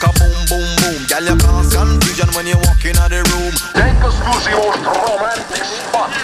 boom boom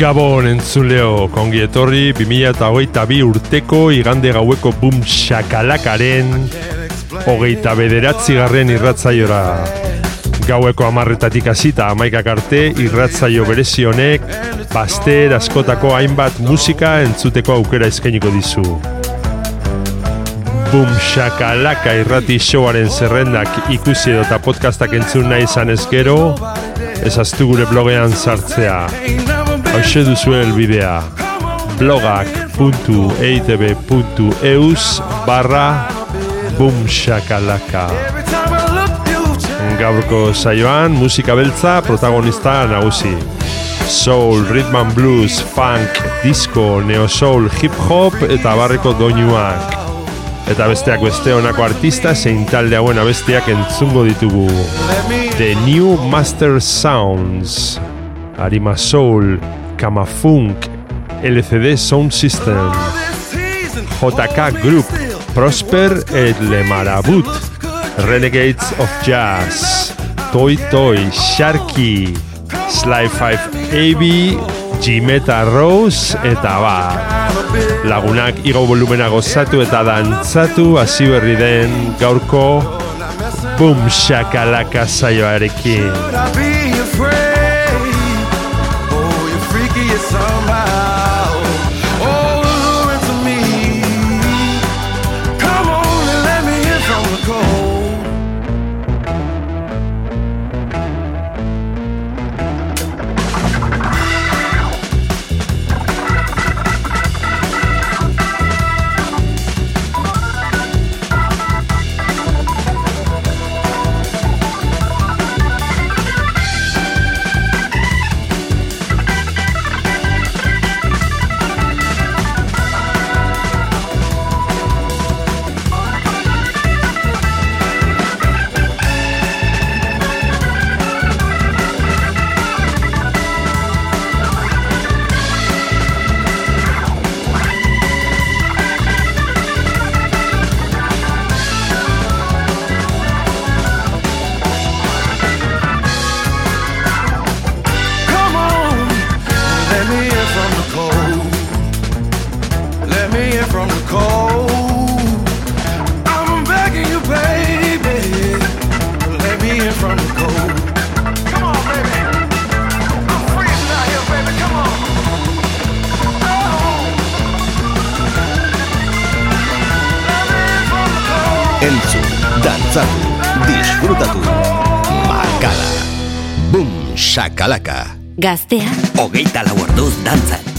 Gabon entzuleo, kongi etorri 2008 urteko igande gaueko bum shakalakaren hogeita bederatzi garren irratzaiora. Gaueko amarretatik hasita amaikak arte irratzaio berezi honek baster askotako hainbat musika entzuteko aukera eskainiko dizu. Bum shakalaka irrati showaren zerrendak ikusi edo eta podcastak entzun nahi izan ez gero, ezaztu gure blogean sartzea. Hauxe duzu elbidea blogak.eitb.eus barra bumshakalaka Gaurko saioan musika beltza protagonista nagusi. Soul, rhythm and blues, funk, disco, neo soul, hip hop eta barreko doinuak. Eta besteak beste honako artista zein talde hauen abestiak entzungo ditugu. The New Master Sounds. Arima Soul, Kama Funk, LCD Sound System, JK Group, Prosper et Le Marabut, Renegades of Jazz, Toy Toy, Sharky, Sly 5 AB, Jimeta Rose eta ba. Lagunak igo volumena gozatu eta dantzatu hasi berri den gaurko Boom Shakalaka saioarekin. Dantzatu, disfrutatu. Makala. Boom, shakalaka. Gaztea. Hogeita lau orduz dantzan.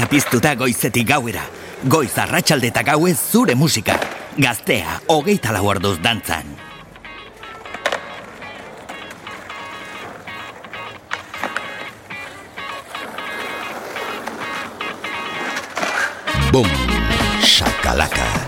Denboraria piztu goizetik gauera. Goiz arratsalde eta gauez zure musika. Gaztea, hogeita lau orduz dantzan. Bum, shakalaka.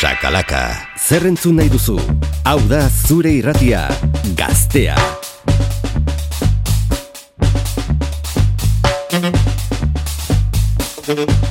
Sakalaka, zer entzun nahi duzu? Hau da zure irratia, gaztea. Gaztea.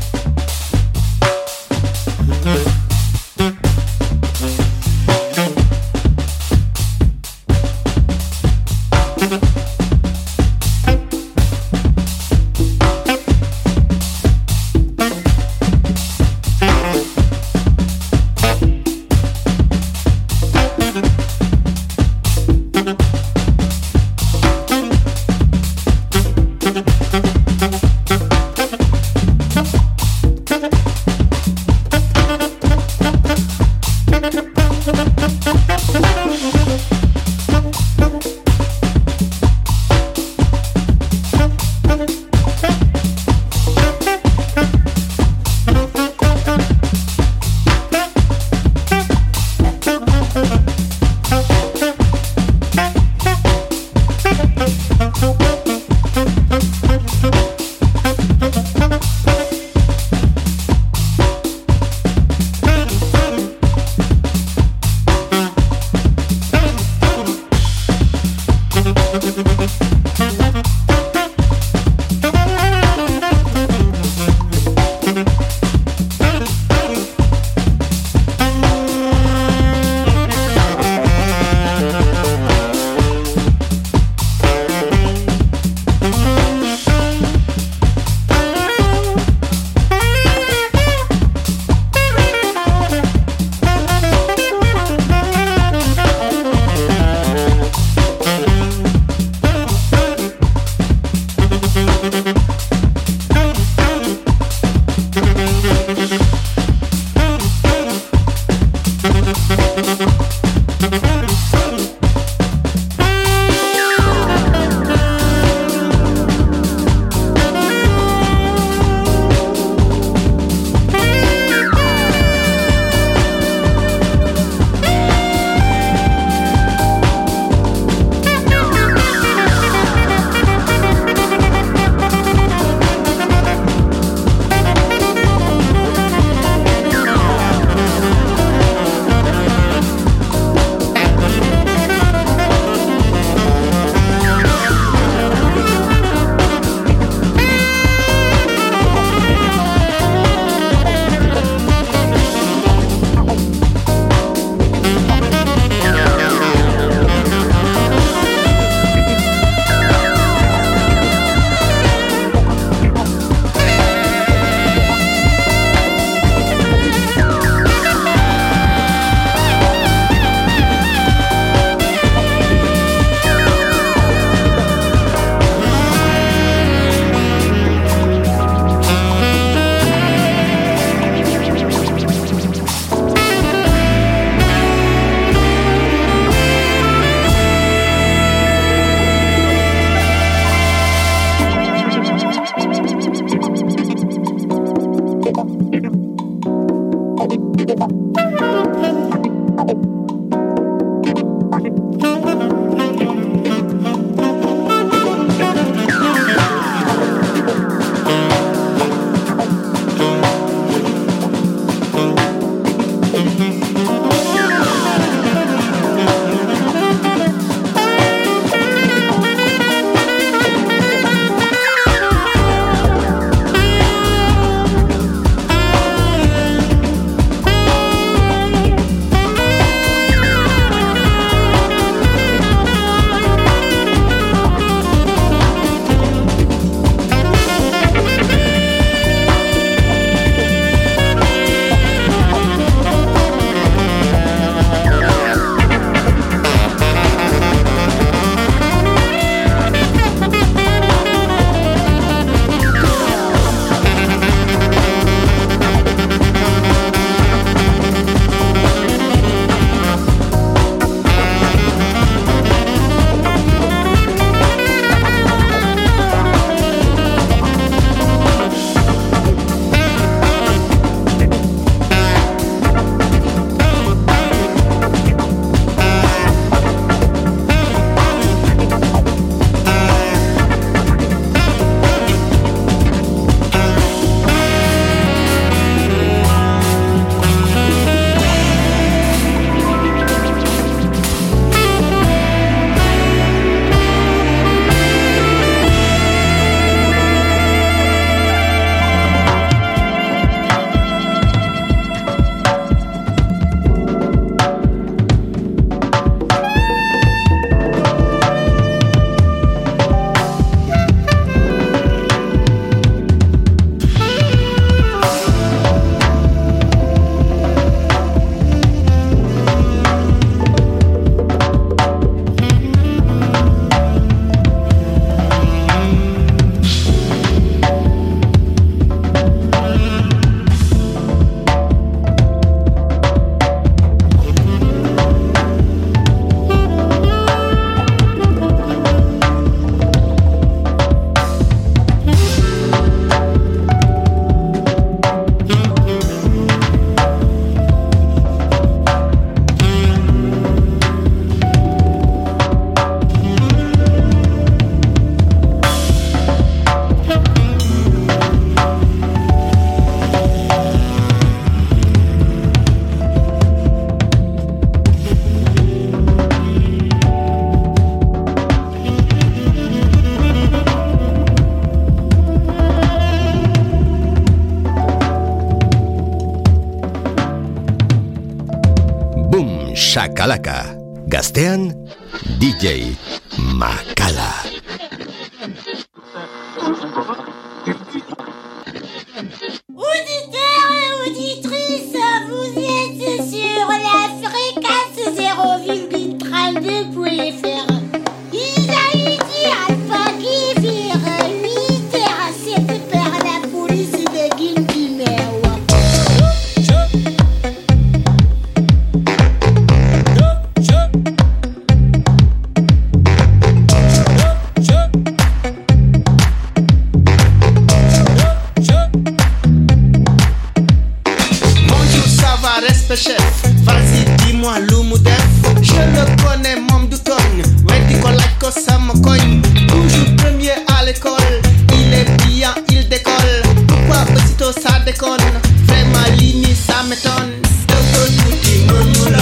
me done. Don't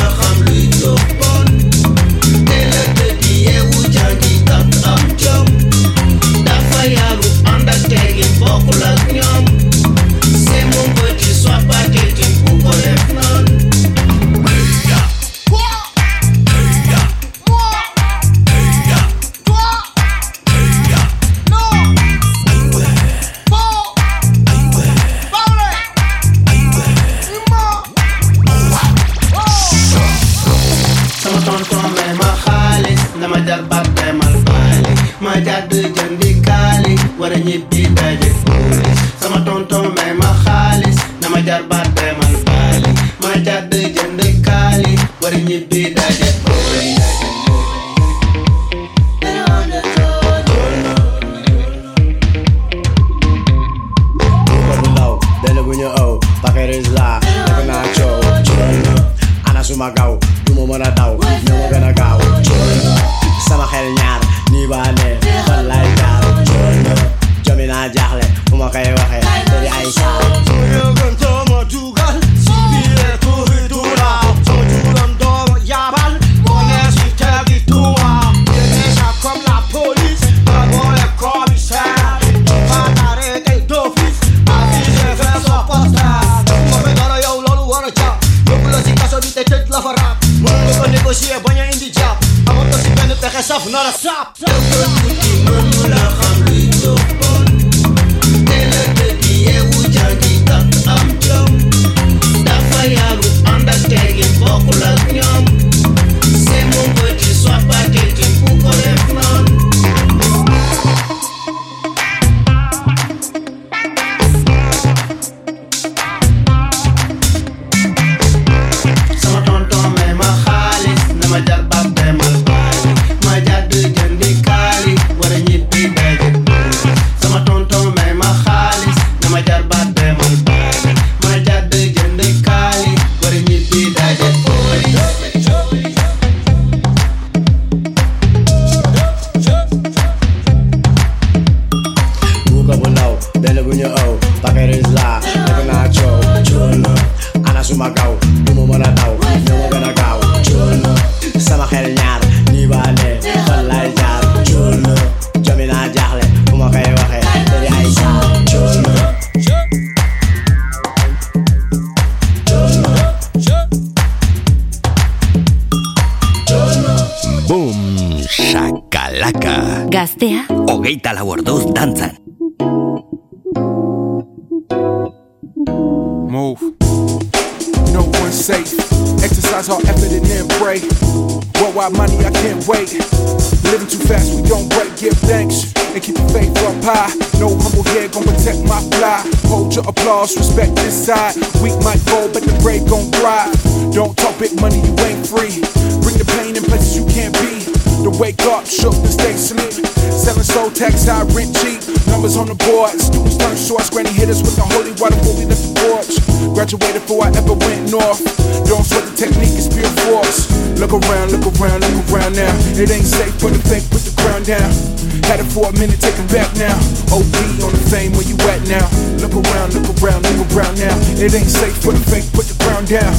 for a minute, take it back now. OB on the fame where you at now. Look around, look around, look around now. It ain't safe for the fake, put the ground down.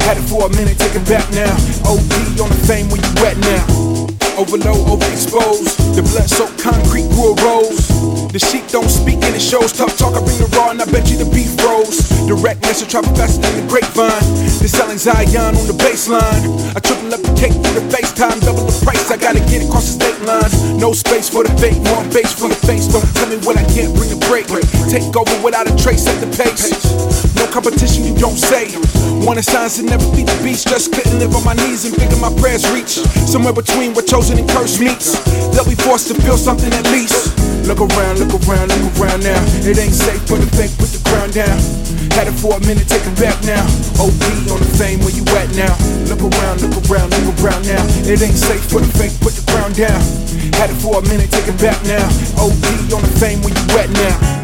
Had it for a minute, take it back now. OB on the fame where you at now overload, overexposed. The blood soaked concrete grew a rose. The sheep don't speak and it shows. Tough talk, I bring the raw and I bet you the beef froze. Direct message, travel faster than the grapevine. They're selling Zion on the baseline. I triple up the cake for the FaceTime, double the price. I gotta get across the state line. No space for the fake, one base for the face. Don't tell me what I can't bring a break. Take over without a trace at the pace. No competition, you don't say. Wanted signs and never beat the beast. Just couldn't live on my knees and figure my prayers reach. Somewhere between what you chosen and cursed meets. They'll be forced to feel something at least. Look around, look around, look around now. It ain't safe for the fake, put the crown down. Had it for a minute, take it back now. OD on the fame, where you at now? Look around, look around, look around now. It ain't safe for the fake, put the crown down. Had it for a minute, take it back now. OD on the fame, where you at now?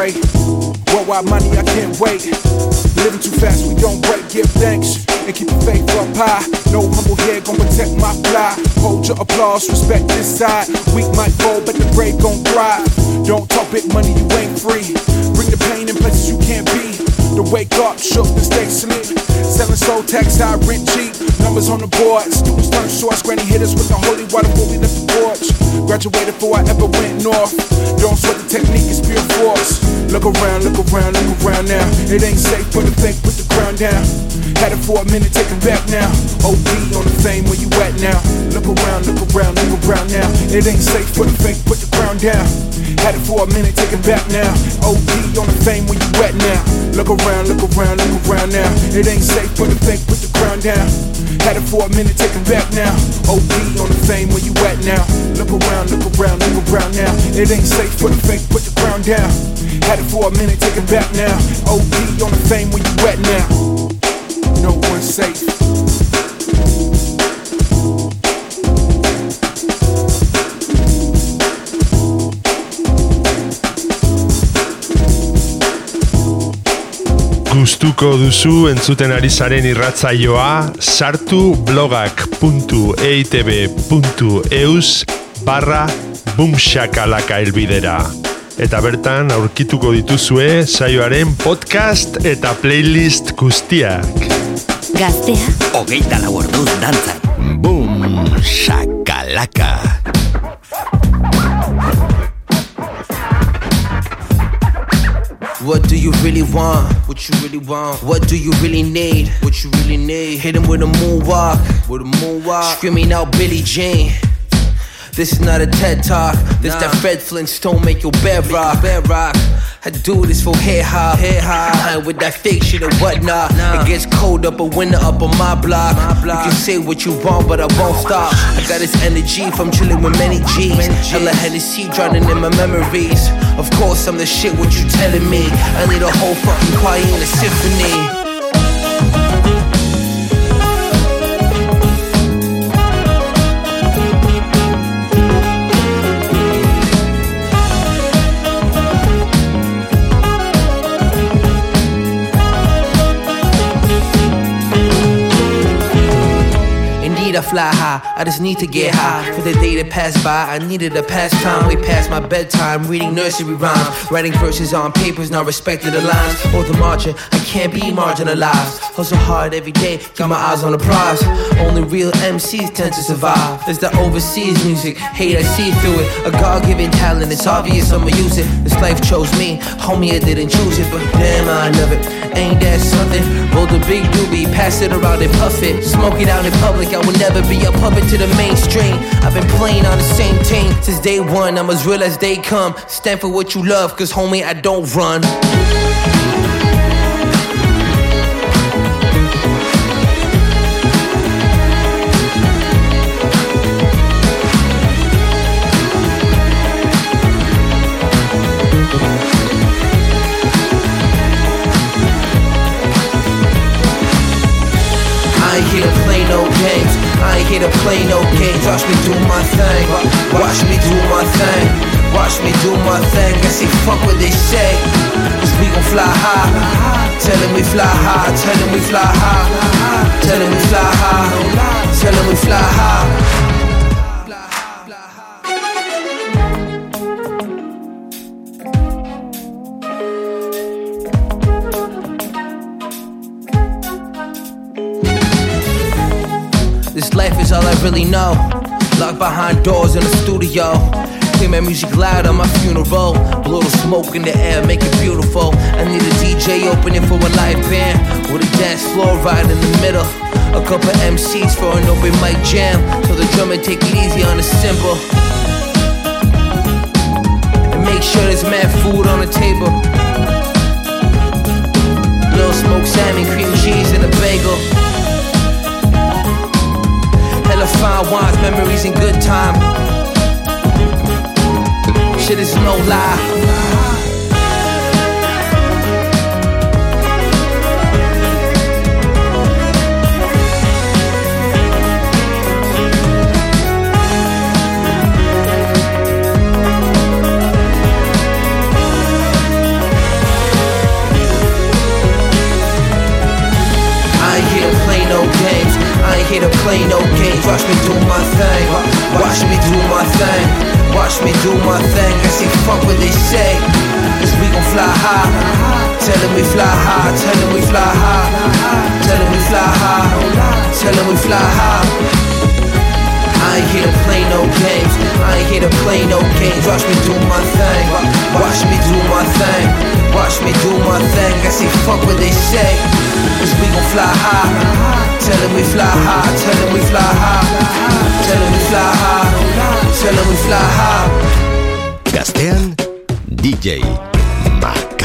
And then pray. Worldwide money, I can't wait. Living too fast, we don't break. Give thanks and keep your faith up high. No humble head gon' protect my fly. Hold your applause, respect this side. Weak might fall, but the brave gon' thrive. Don't talk big money, you ain't free. Bring the pain in places you can't be. To wake up, shook and stay sleep. Selling soul high rent cheap. Numbers on the board, students turn shorts. Granny hit us with the holy water before we left the porch. Graduated before I ever went north. Don't sweat the technique, it's pure force. Look around, look around, look around now. It ain't safe for the think, put the crown down. Had it for a minute, take it back now. OD on the fame, where you at now? Look around, look around, look around now. It ain't safe for the fake, put the crown down. Had it for a minute, take it back now. OD on the fame, where you at now? Look around, look around, look around now. It ain't safe for the fake, put the crown down. Had it for a minute, take it back now. OD on the fame, where you at now? Look around, look around, look around now. It ain't safe for the fake, put the crown down. Had it for a minute, take it back now. OD on the fame, where you at now? No one's safe. Gustuko duzu entzuten ari zaren irratzaioa sartu blogak.eitb.eus barra bumshakalaka elbidera. Eta bertan aurkituko dituzue saioaren podcast eta playlist guztiak. Gaztea, Hogeita lau orduz dantzan. Boom, shakalaka. What do you really want? What you really want? What do you really need? What you really need? Hit him with a moonwalk, with a moonwalk. Screaming out Billie Jean. This is not a TED talk. This that Fred Flintstone make your bed rock. Bed rock. I do this for hip hop. Hip hop. With that fake shit and whatnot. It gets cold up a winter up on my block. You can say what you want, but I won't stop. I got this energy from chilling with many G's. Hella Hennessy drowning in my memories. Of course, I'm the shit. What you telling me? I need a whole fucking choir in a symphony. I fly high. I just need to get high. For the day that passed by, I needed a pastime. Way past my bedtime, reading nursery rhymes. Writing verses on papers, not respecting the lines. Or the margin, I can't be marginalized. Hustle hard every day, got my eyes on the prize. Only real MCs tend to survive. There's the overseas music, hate I see through it. A God given talent, it's obvious I'ma use it. This life chose me, homie, I didn't choose it. But damn, I love it. Ain't that something? Roll the big doobie, pass it around and puff it. Smoke it out in public, I will never be a puppet to the mainstream. I've been playing on the same team since day one. I'm as real as they come. Stand for what you love, cause homie, I don't run. Here to play no games. Watch me do my thing. Watch me do my thing. Watch me do my thing. I say fuck what they say. Cause we gon' fly high. Tell them we fly high. Tell them we fly high. Tell them we fly high. Tell them we fly high. Really know. Locked behind doors in the studio. Play my music loud on my funeral. Blow a little smoke in the air, make it beautiful. I need a DJ opening for a live band with a dance floor right in the middle. A couple MCs for an open mic jam. So the drummer take it easy on the cymbal. And make sure there's mad food on the table. Little smoked salmon, cream cheese, and a bagel. Hella fine wines, memories, and good time. Shit is no lie. Here to play no games. Watch me do my thing. Watch me do my thing. Watch me do my thing. I say fuck what they say. Cause we gon' fly high. Tell them we fly high. Tell them we fly high. Tell them we fly high. Tell them we fly high. I ain't here to play no games. I ain't here to play no games. Watch me do my thing. Watch me do my thing. Watch me do my thing. I say fuck what they say. Cause we gon' fly high. Tell them we fly high. Tell them we fly high. Tell them we fly high. Tell them we fly high. Gaztean, DJ Makala.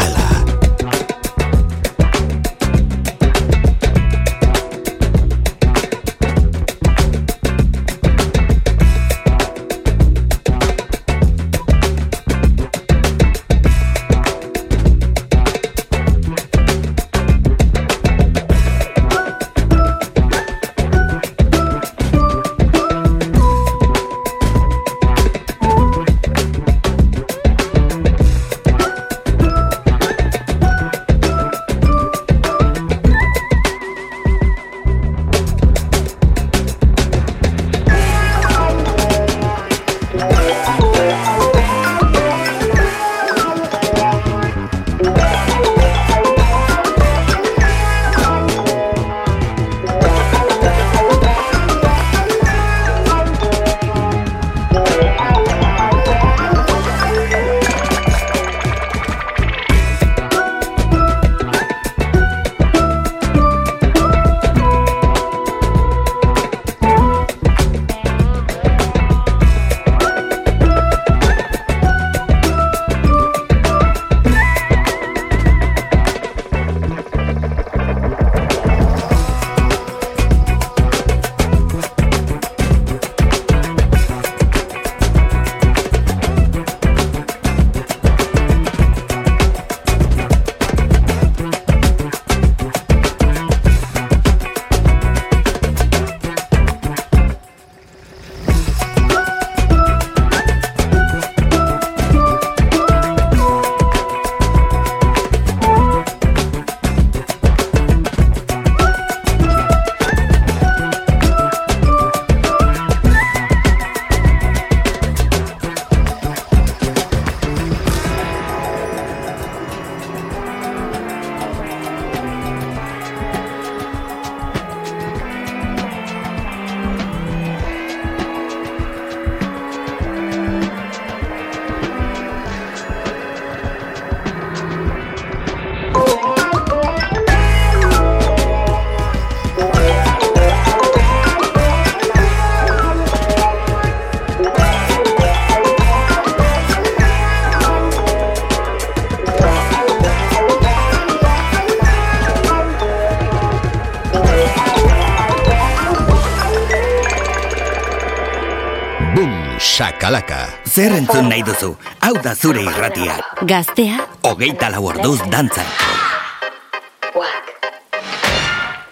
Shakalaka. Zer entzun nahi duzu? Hau da zure irratia. Gaztea, Hogeita lau orduz dantzan.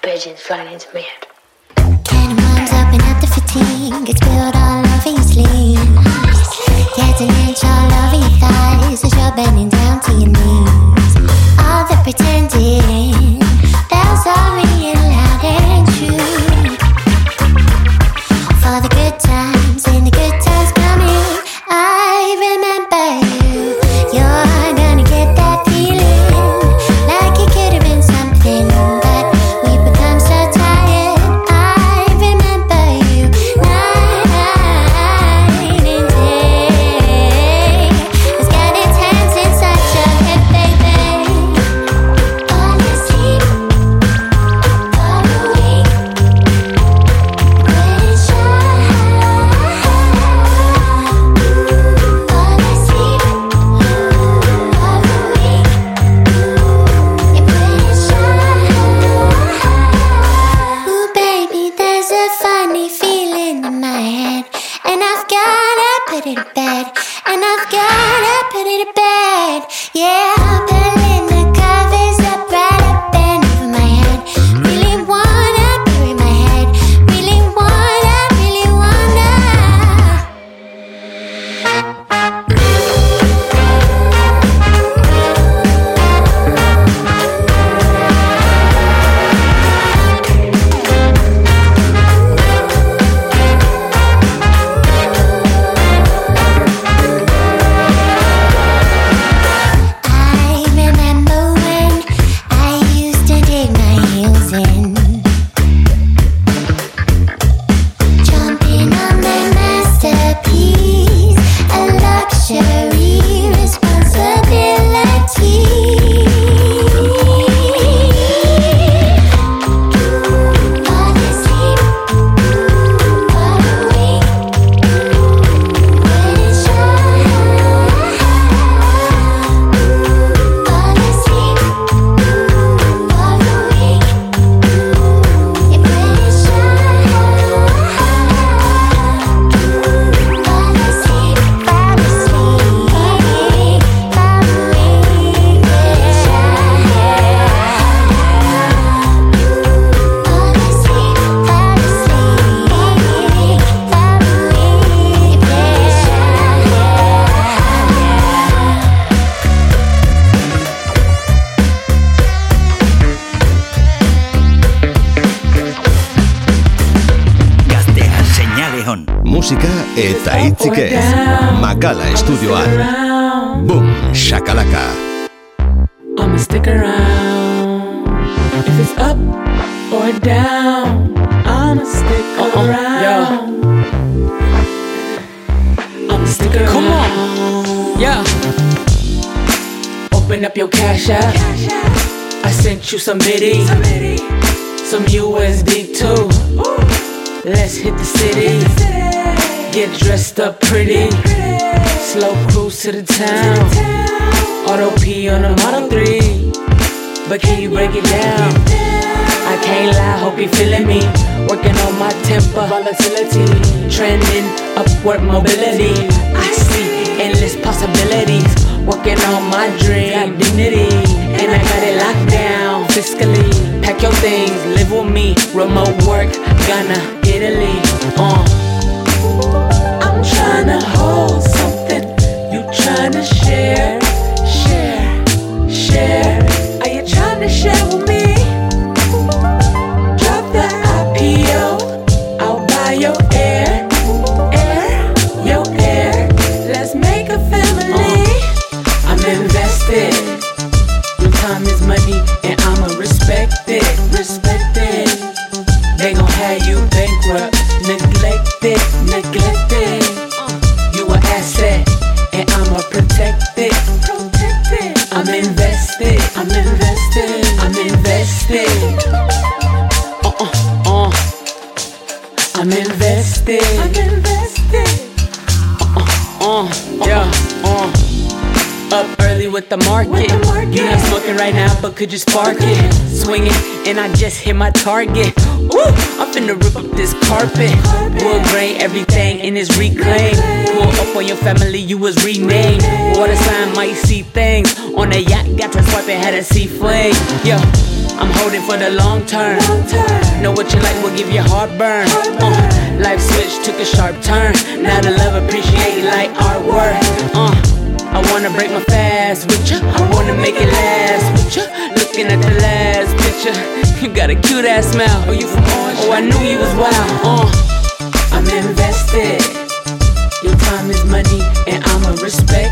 Pigeons flying into my head. Cannonballs open up the fatigue. It's built all over your sleeve. Get an inch all over your thighs as you're bending down to your knees. All the pretending, You some biddy. Some USD too. Let's hit the city. Get dressed up pretty. Slow cruise to the town. Auto P on a Model 3. But can you break it down? I can't lie, hope you feeling me. Working on my temper, volatility. Trending upward mobility. I see endless possibilities. Working on my dream, dignity. And I got it locked down fiscally. Pack your things, live with me. Remote work, Ghana, Italy. Uh. I'm tryna hold something. You tryna share, share, with the market. You not smoking right now, but could you spark it? Swinging, and I just hit my target. Woo! I'm finna rip up this carpet. Wood grain, everything in its reclaim. Pull up on your family, you was renamed. Water sign might see things. On a yacht, got to swipe and had a sea flame. Yo, I'm holding for the long term. Know what you like will give you heartburn. Uh, life switch took a sharp turn. Now the love appreciate like artwork. Uh, I wanna break my you got a cute ass smile. Oh, you from Orange? Oh, I knew you was wild. Uh, I'm invested. Your time is money, and I'ma respect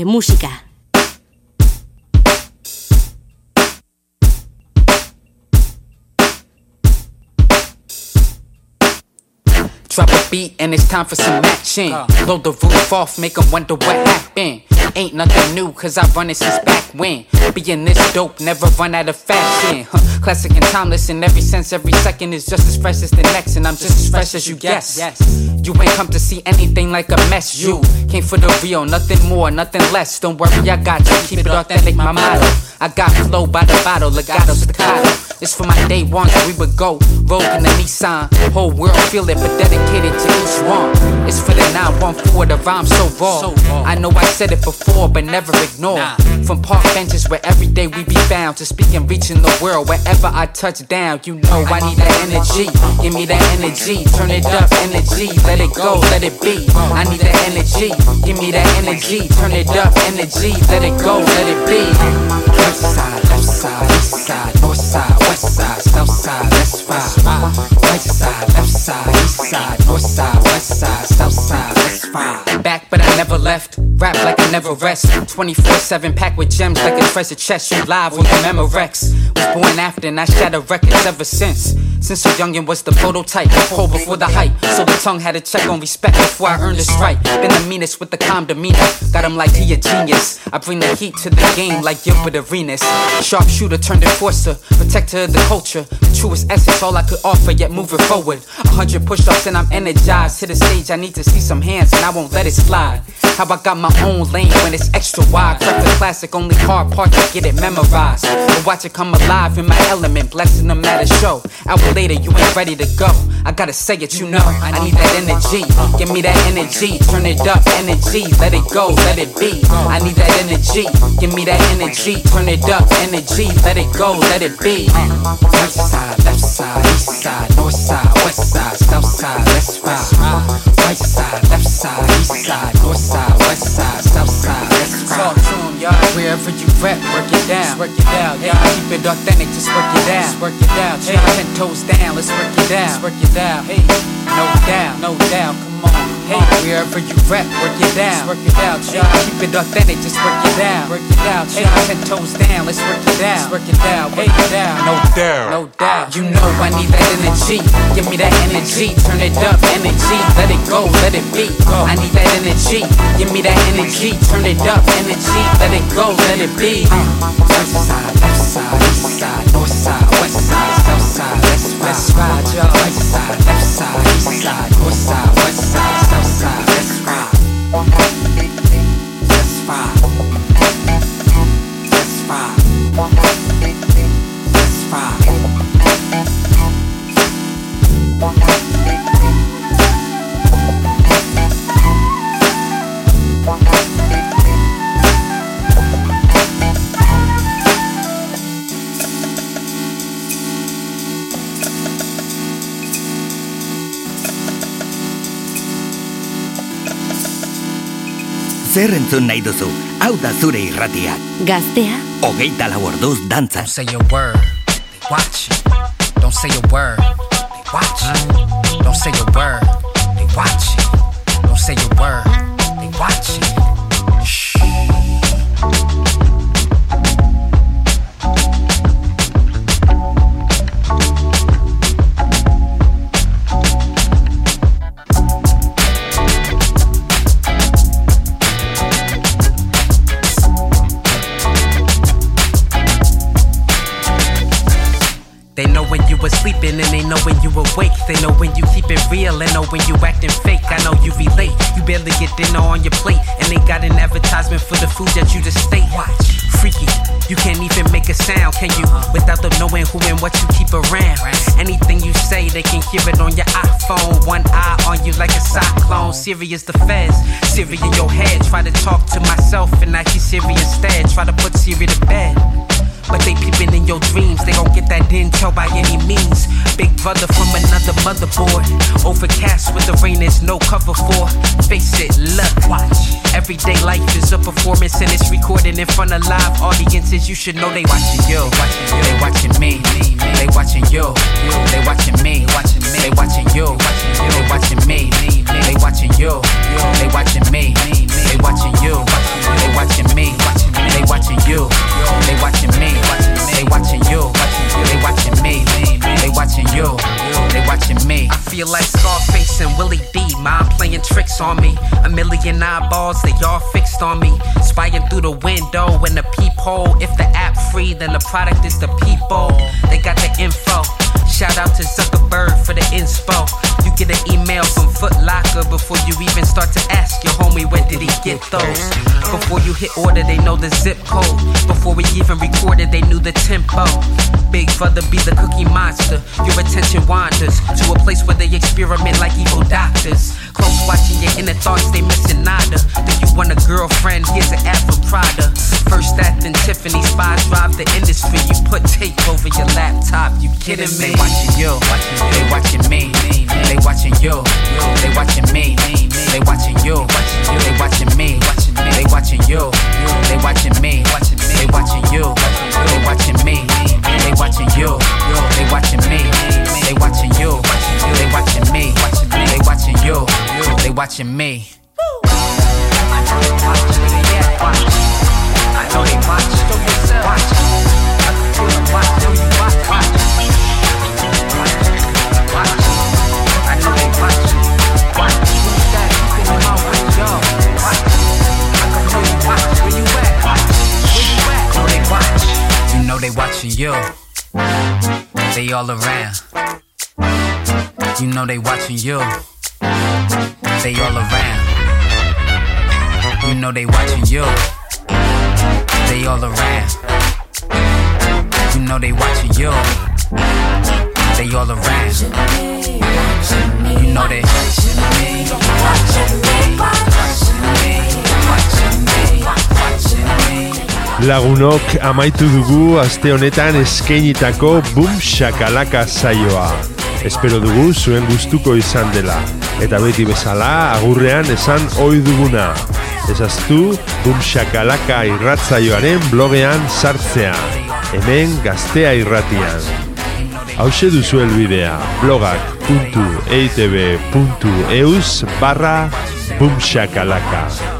dago zure musika. Drop a beat and it's time for some action. Uh. Blow the roof off, make 'em wonder what happened. Ain't nothing new, cause I run it since back when. Being this dope, never run out of fashion. Huh. Classic and timeless in every sense, every second is just as fresh as the next, and I'm just as fresh as you guess. You ain't come to see anything like a mess. You came for the real, nothing more, nothing less. Don't worry, I got you. Keep it authentic, my motto. I got flow by the bottle, legato, staccato. It's for my day ones, we would go. Rogue in the Nissan. Whole world feel it, but dedicated to each one. It's for the 914, the rhyme so raw. I know I said it before, but never ignore. From park benches where every day we be found to speak and reaching the world wherever I touch down. You know I need that energy. Give me that energy. Turn it up, energy. Let it go, let it be. I need that energy. Give me that energy. Turn it up, energy. Let it go, let it be. West side, left side, east side, north side, west side, south side, let's ride. Side, left side, east side, north side, west side, south side, let's. Back, but I never left. Rap like Never rest. 24 7 packed with gems like a treasure chest. You live with the Memorex. Was born after and I shatter records ever since. Since a youngin' was the prototype, pro before the hype. So the tongue had to check on respect before I earned this right. Been the meanest with the calm demeanor. Got him like he a genius. I bring the heat to the game like Gilbert Arenas. Sharpshooter turned enforcer, protector of the culture. The truest essence, all I could offer, yet moving forward. A hundred push ups and I'm energized. To the stage, I need to see some hands and I won't let it slide. How I got my own lane when it's extra wide. Crack the classic, only hard part to get it memorized. But watch it come alive in my element, blessing them at a show. Hour later, you ain't ready to go. I gotta say it, you know. I need that energy. Give me that energy. Turn it up, energy. Let it go, let it be. I need that energy. Give me that energy. Turn it up, energy. Let it go, let it be. Right side, left side, east side, north side, west side, south side, let's ride. Right side, left side, east side, north side, west side, south side, let's. Talk to 'em, y'all. Wherever you rep, work it down. Work it down. Yeah, keep it authentic, just work it down. Just work it down. Hey, ten toes down, let's work it down. Let's work it down. Hey, no doubt, no doubt. Come on. Hey, wherever you rep, work it down. Just work it out. Yeah, keep it authentic, just work it down. Work it out. Hey, ten toes down, let's work it down. Just work it down. Work it down. No doubt, no doubt. You know I need that energy. Give me that energy. Turn it up, energy. Let it go, let it be. I need that energy. Give me that energy. Turn it up, energy. Let it go, let it be. Uh. West side, left side, east side, north side, west side, south side. Let's ride, let's ride, y'all. Zer entzun nahi duzu? Hau da zure irratiak. Gaztea, Hogeita lau orduz dantza. Don't say a word, they watch. Don't say a word, they watch. Don't say a word, they watch. Don't say a word, they watch. Were sleeping and they know when you awake. They know when you keep it real and know when you acting fake. I know you relate. You barely get dinner on your plate and they got an advertisement for the food that you just state. Watch, freaky. You can't even make a sound, can you? Without them knowing who and what you keep around. Anything you say, they can hear it on your iPhone. One eye on you like a cyclone. Serious the feds, Siri in your head. Try to talk to myself and I hear Siri instead. Try to put Siri to bed. But they peeping in your dreams, they gon' get that intel by any means. Big brother from another motherboard. Overcast with the rain there's no cover for. Face it, look, watch. Everyday life is a performance and it's recorded in front of live audiences. You should know they watching you. They watching me. They watching you. They watching me. They watching you. If the app free, then the product is the people. They got the info. Shout out to Zuckerberg for the inspo. You get an email from Foot Locker before you even start to ask your homie when did he get those. Before you hit order, they know the zip code. Before we even recorded, they knew the tempo. Big brother be the cookie monster. Your attention wanders to a place where they experiment like evil doctors. Close watching your inner thoughts, they missing nada. Do you want a girlfriend? Here's an app for Prada. First act in Tiffany, spies drive the industry. You put tape over your laptop. You kidding me? They watching you, they watching me, they watching you, they watching me, they watching you, they watching me, they watching you, they watching me, they watching you, they watching me, they watching you, they watching me, they watching you, they watching me, they watching you, they watching me. I know they watch, yeah, watch. I know they watch, watch. I can feel them watch, they watching you. They all around. You know they watching you. They all around. You know they watching you. They all around. You know they watching you. They all around. You know they watching me, watching me, watching me, watching me, watching me. Lagunok amaitu dugu aste honetan eskeinitako Boom Shakalaka saioa. Espero dugu zuen gustuko izan dela. Eta beti bezala agurrean esan ohi duguna. Ezaztu, Bumxakalaka irratzaioaren blogean sartzea, hemen gaztea irratian. Hauxe duzu elbidea, blogak.eitb.eus barra Bumxakalaka.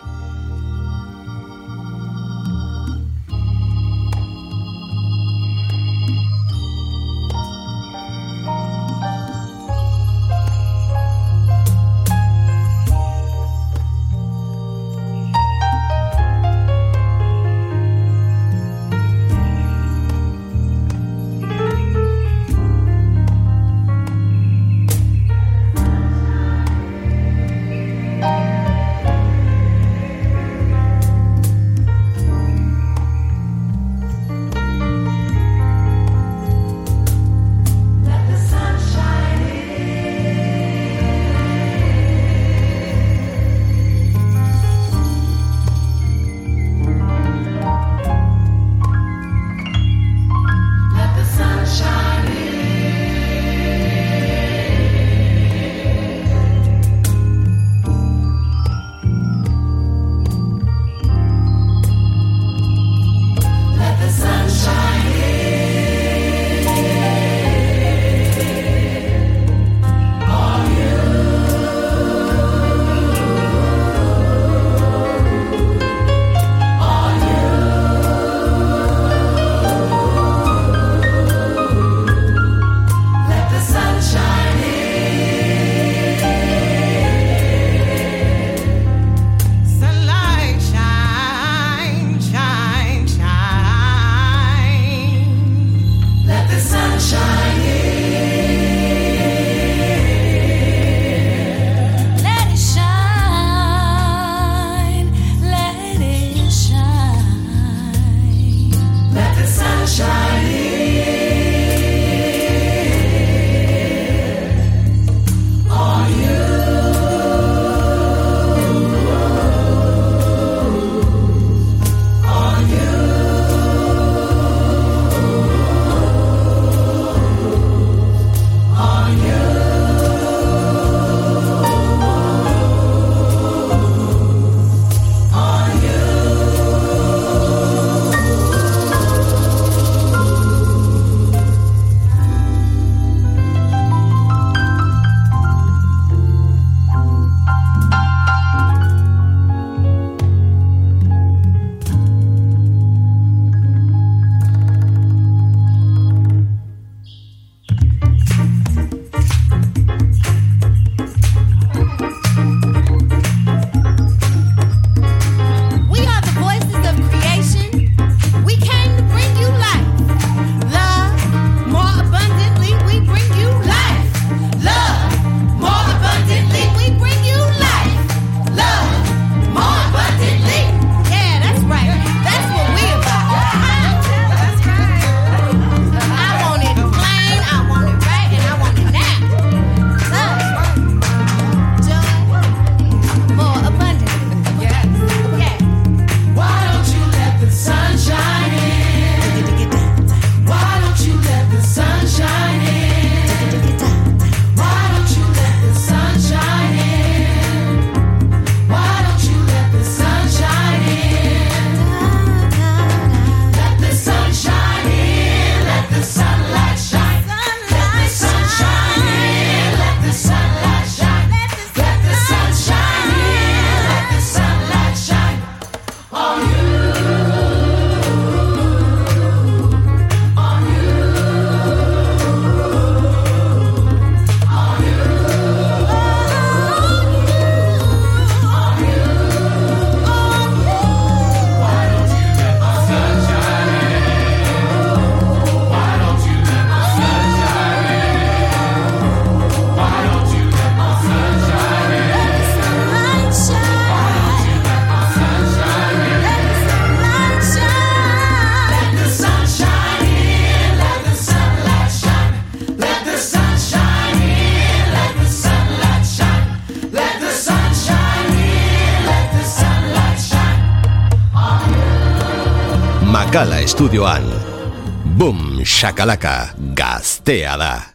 Estudioan. Boom, shakalaka, gaztea da.